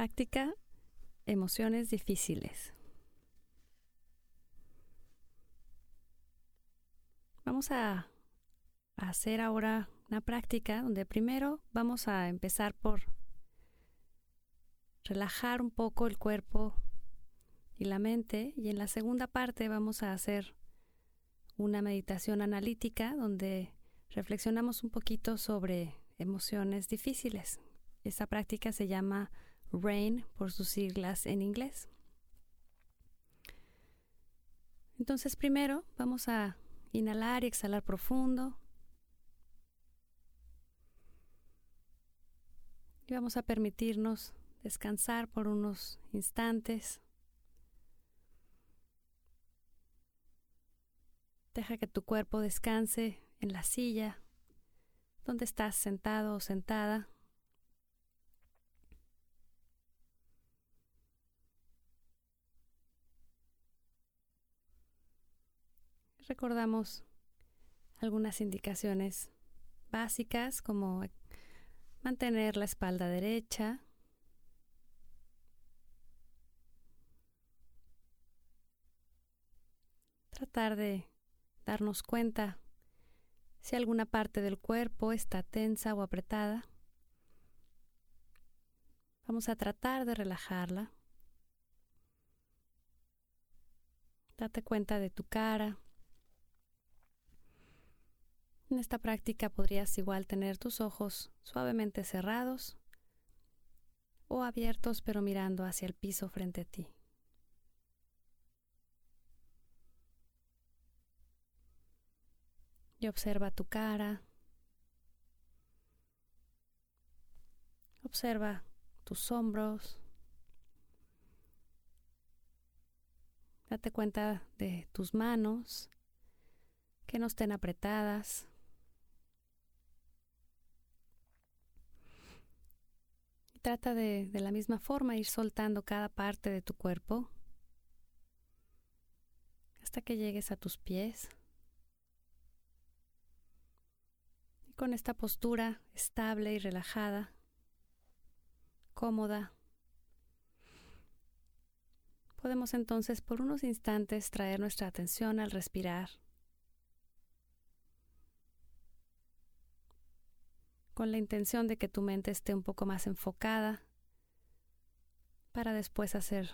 Práctica emociones difíciles. Vamos a, hacer ahora una práctica donde primero vamos a empezar por relajar un poco el cuerpo y la mente y en la segunda parte vamos a hacer una meditación analítica donde reflexionamos un poquito sobre emociones difíciles. Esta práctica se llama RAIN por sus siglas en inglés. Entonces primero vamos a inhalar y exhalar profundo. Y vamos a permitirnos descansar por unos instantes. Deja que tu cuerpo descanse en la silla donde estás sentado o sentada. Recordamos algunas indicaciones básicas como mantener la espalda derecha, tratar de darnos cuenta si alguna parte del cuerpo está tensa o apretada. Vamos a tratar de relajarla. Date cuenta de tu cara, en esta práctica podrías igual tener tus ojos suavemente cerrados o abiertos pero mirando hacia el piso frente a ti. Y observa tu cara. Observa tus hombros. Date cuenta de tus manos que no estén apretadas. Trata de, de la misma forma ir soltando cada parte de tu cuerpo hasta que llegues a tus pies. Y con esta postura estable y relajada, cómoda, podemos entonces por unos instantes traer nuestra atención al respirar. Con la intención de que tu mente esté un poco más enfocada para después hacer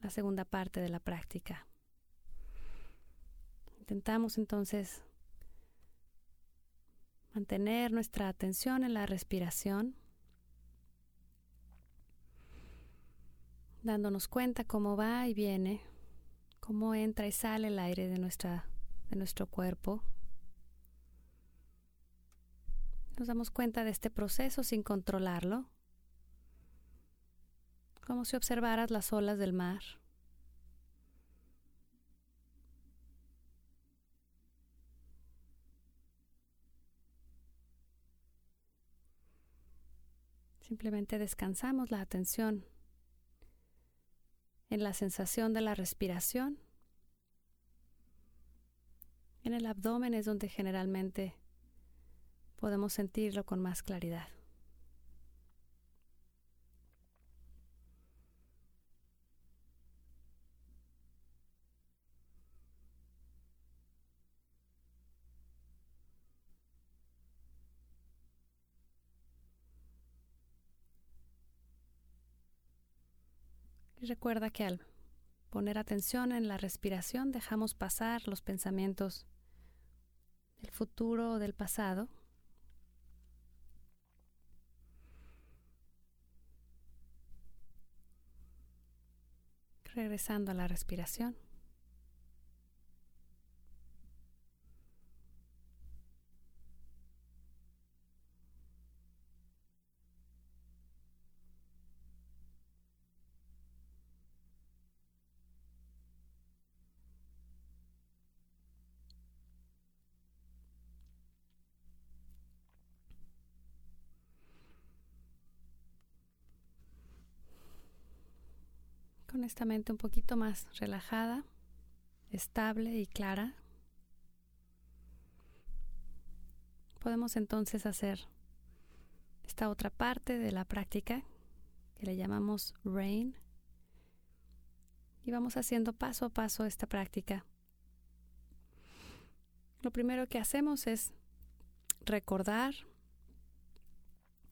la segunda parte de la práctica. Intentamos entonces mantener nuestra atención en la respiración, dándonos cuenta cómo va y viene, cómo entra y sale el aire de, nuestra, de nuestro cuerpo nos damos cuenta de este proceso sin controlarlo, como si observaras las olas del mar. Simplemente descansamos la atención en la sensación de la respiración. En el abdomen es donde generalmente podemos sentirlo con más claridad. Y recuerda que al poner atención en la respiración dejamos pasar los pensamientos del futuro o del pasado regresando a la respiración. con esta mente un poquito más relajada, estable y clara, podemos entonces hacer esta otra parte de la práctica que le llamamos RAIN. Y vamos haciendo paso a paso esta práctica. Lo primero que hacemos es recordar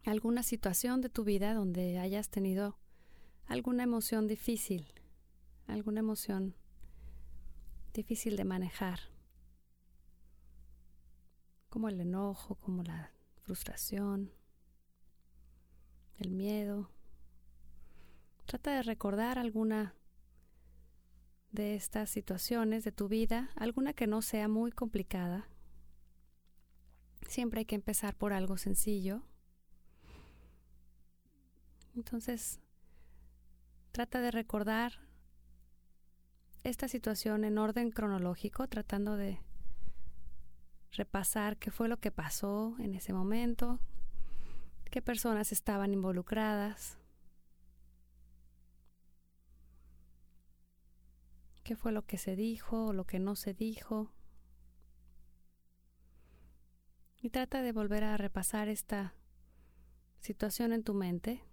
alguna situación de tu vida donde hayas tenido alguna emoción difícil, alguna emoción difícil de manejar, como el enojo, como la frustración, el miedo. Trata de recordar alguna de estas situaciones de tu vida, alguna que no sea muy complicada. Siempre hay que empezar por algo sencillo. Entonces, trata de recordar esta situación en orden cronológico, tratando de repasar qué fue lo que pasó en ese momento, qué personas estaban involucradas, qué fue lo que se dijo o lo que no se dijo. Y trata de volver a repasar esta situación en tu mente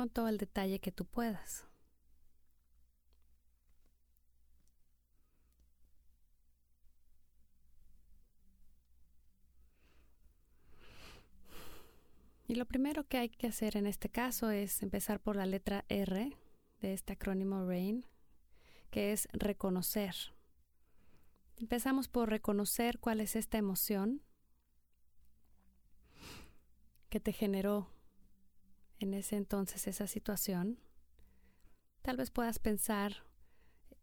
con todo el detalle que tú puedas. Y lo primero que hay que hacer en este caso es empezar por la letra R de este acrónimo RAIN, que es reconocer. Empezamos por reconocer cuál es esta emoción que te generó en ese entonces esa situación. Tal vez puedas pensar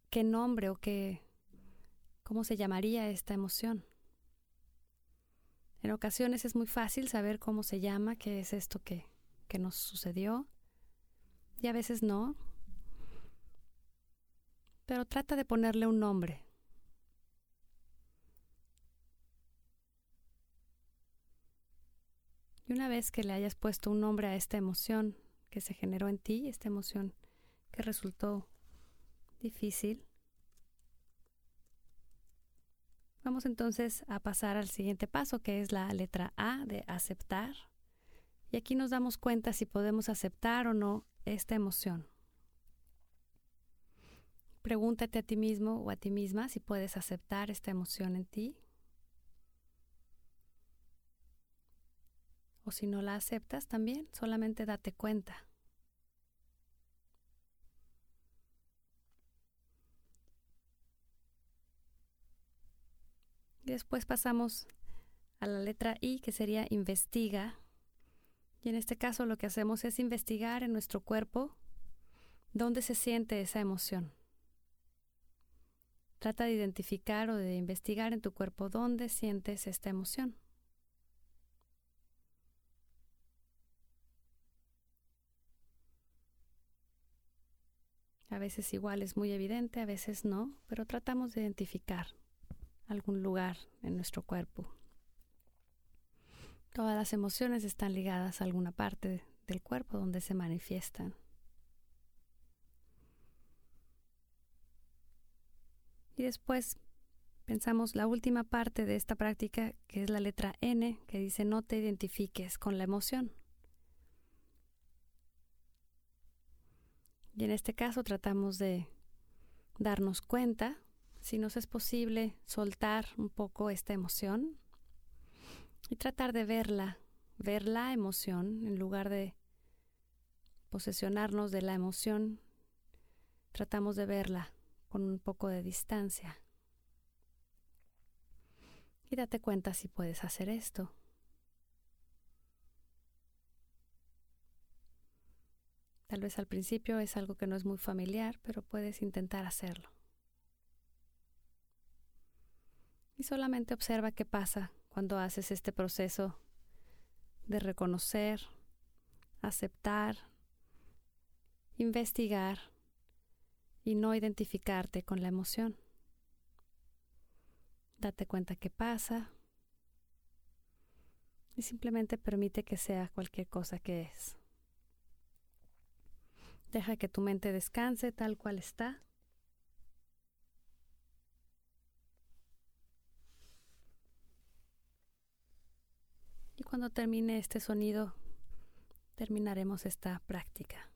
qué nombre o qué cómo se llamaría esta emoción. En ocasiones es muy fácil saber cómo se llama, qué es esto que, que nos sucedió, y a veces no. Pero trata de ponerle un nombre. Y una vez que le hayas puesto un nombre a esta emoción que se generó en ti, esta emoción que resultó difícil, Vamos entonces a pasar al siguiente paso, que es la letra A de aceptar. Y aquí nos damos cuenta si podemos aceptar o no esta emoción. Pregúntate a ti mismo o a ti misma si puedes aceptar esta emoción en ti. O si no la aceptas también, solamente date cuenta. después pasamos a la letra I, que sería investiga. Y en este caso lo que hacemos es investigar en nuestro cuerpo dónde se siente esa emoción. Trata de identificar o de investigar en tu cuerpo dónde sientes esta emoción. A veces igual es muy evidente, a veces no, pero tratamos de identificar algún lugar en nuestro cuerpo. Todas las emociones están ligadas a alguna parte del cuerpo donde se manifiestan. Y después pensamos la última parte de esta práctica, que es la letra N, que dice no te identifiques con la emoción. Y en este caso tratamos de darnos cuenta si nos es posible soltar un poco esta emoción y tratar de verla, ver la emoción en lugar de posesionarnos de la emoción, tratamos de verla con un poco de distancia. Y date cuenta si puedes hacer esto. Tal vez al principio es algo que no es muy familiar, pero puedes intentar hacerlo. Y solamente observa qué pasa cuando haces este proceso de reconocer, aceptar, investigar y no identificarte con la emoción. Date cuenta qué pasa y simplemente permite que sea cualquier cosa que es. Deja que tu mente descanse tal cual está Cuando termine este sonido, terminaremos esta práctica.